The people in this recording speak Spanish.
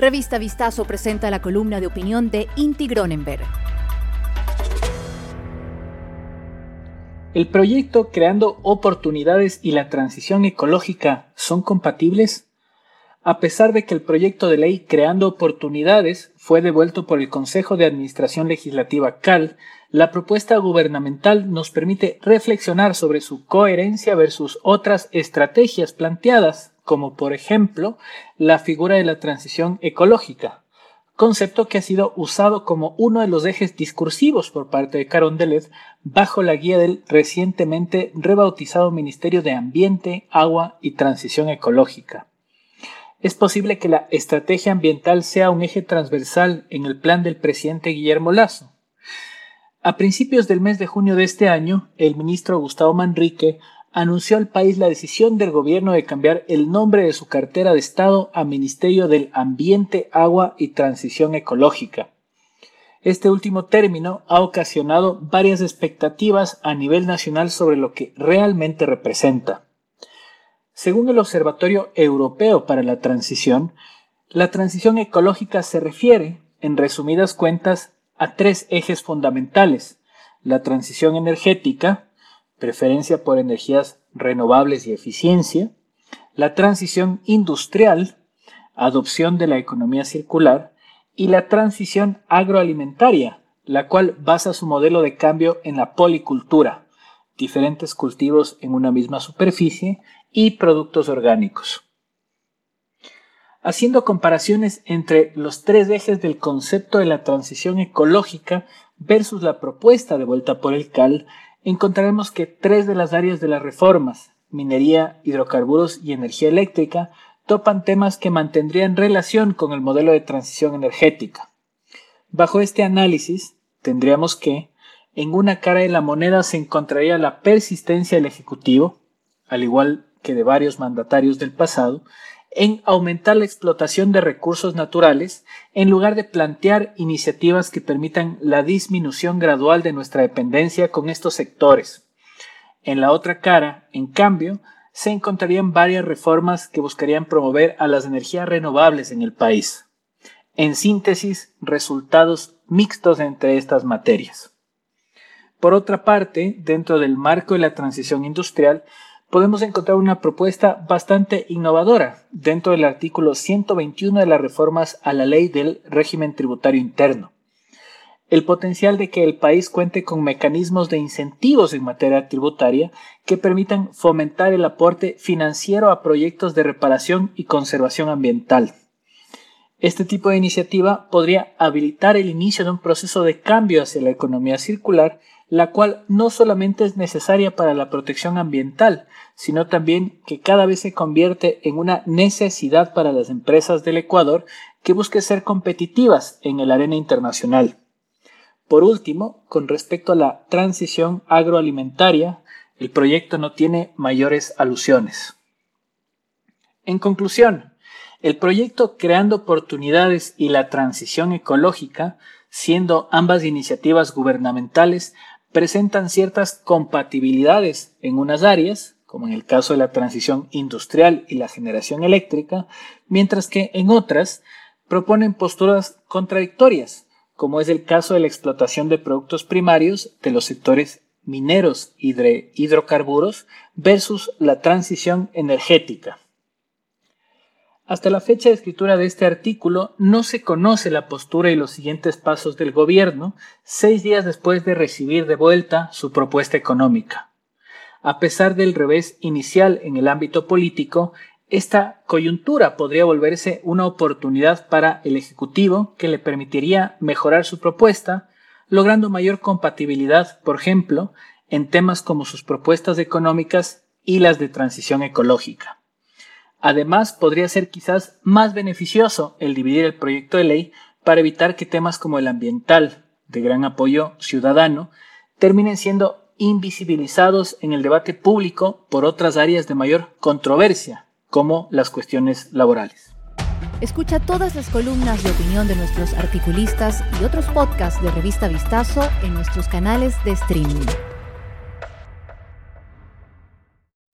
Revista Vistazo presenta la columna de opinión de Inti Gronenberg. ¿El proyecto Creando Oportunidades y la Transición Ecológica son compatibles? A pesar de que el proyecto de ley Creando Oportunidades fue devuelto por el Consejo de Administración Legislativa CAL, la propuesta gubernamental nos permite reflexionar sobre su coherencia versus otras estrategias planteadas, como por ejemplo la figura de la transición ecológica, concepto que ha sido usado como uno de los ejes discursivos por parte de Carondelet bajo la guía del recientemente rebautizado Ministerio de Ambiente, Agua y Transición Ecológica. Es posible que la estrategia ambiental sea un eje transversal en el plan del presidente Guillermo Lazo. A principios del mes de junio de este año, el ministro Gustavo Manrique anunció al país la decisión del gobierno de cambiar el nombre de su cartera de Estado a Ministerio del Ambiente, Agua y Transición Ecológica. Este último término ha ocasionado varias expectativas a nivel nacional sobre lo que realmente representa. Según el Observatorio Europeo para la Transición, la transición ecológica se refiere, en resumidas cuentas, a tres ejes fundamentales. La transición energética, preferencia por energías renovables y eficiencia, la transición industrial, adopción de la economía circular, y la transición agroalimentaria, la cual basa su modelo de cambio en la policultura, diferentes cultivos en una misma superficie y productos orgánicos. Haciendo comparaciones entre los tres ejes del concepto de la transición ecológica versus la propuesta de vuelta por el CAL, encontraremos que tres de las áreas de las reformas, minería, hidrocarburos y energía eléctrica, topan temas que mantendrían relación con el modelo de transición energética. Bajo este análisis, tendríamos que, en una cara de la moneda se encontraría la persistencia del Ejecutivo, al igual que de varios mandatarios del pasado, en aumentar la explotación de recursos naturales en lugar de plantear iniciativas que permitan la disminución gradual de nuestra dependencia con estos sectores. En la otra cara, en cambio, se encontrarían varias reformas que buscarían promover a las energías renovables en el país. En síntesis, resultados mixtos entre estas materias. Por otra parte, dentro del marco de la transición industrial, podemos encontrar una propuesta bastante innovadora dentro del artículo 121 de las reformas a la ley del régimen tributario interno. El potencial de que el país cuente con mecanismos de incentivos en materia tributaria que permitan fomentar el aporte financiero a proyectos de reparación y conservación ambiental. Este tipo de iniciativa podría habilitar el inicio de un proceso de cambio hacia la economía circular la cual no solamente es necesaria para la protección ambiental, sino también que cada vez se convierte en una necesidad para las empresas del Ecuador que busquen ser competitivas en el arena internacional. Por último, con respecto a la transición agroalimentaria, el proyecto no tiene mayores alusiones. En conclusión, el proyecto Creando Oportunidades y la Transición Ecológica, siendo ambas iniciativas gubernamentales, presentan ciertas compatibilidades en unas áreas, como en el caso de la transición industrial y la generación eléctrica, mientras que en otras proponen posturas contradictorias, como es el caso de la explotación de productos primarios de los sectores mineros y de hidrocarburos versus la transición energética. Hasta la fecha de escritura de este artículo no se conoce la postura y los siguientes pasos del gobierno seis días después de recibir de vuelta su propuesta económica. A pesar del revés inicial en el ámbito político, esta coyuntura podría volverse una oportunidad para el Ejecutivo que le permitiría mejorar su propuesta, logrando mayor compatibilidad, por ejemplo, en temas como sus propuestas económicas y las de transición ecológica. Además, podría ser quizás más beneficioso el dividir el proyecto de ley para evitar que temas como el ambiental, de gran apoyo ciudadano, terminen siendo invisibilizados en el debate público por otras áreas de mayor controversia, como las cuestiones laborales. Escucha todas las columnas de opinión de nuestros articulistas y otros podcasts de Revista Vistazo en nuestros canales de streaming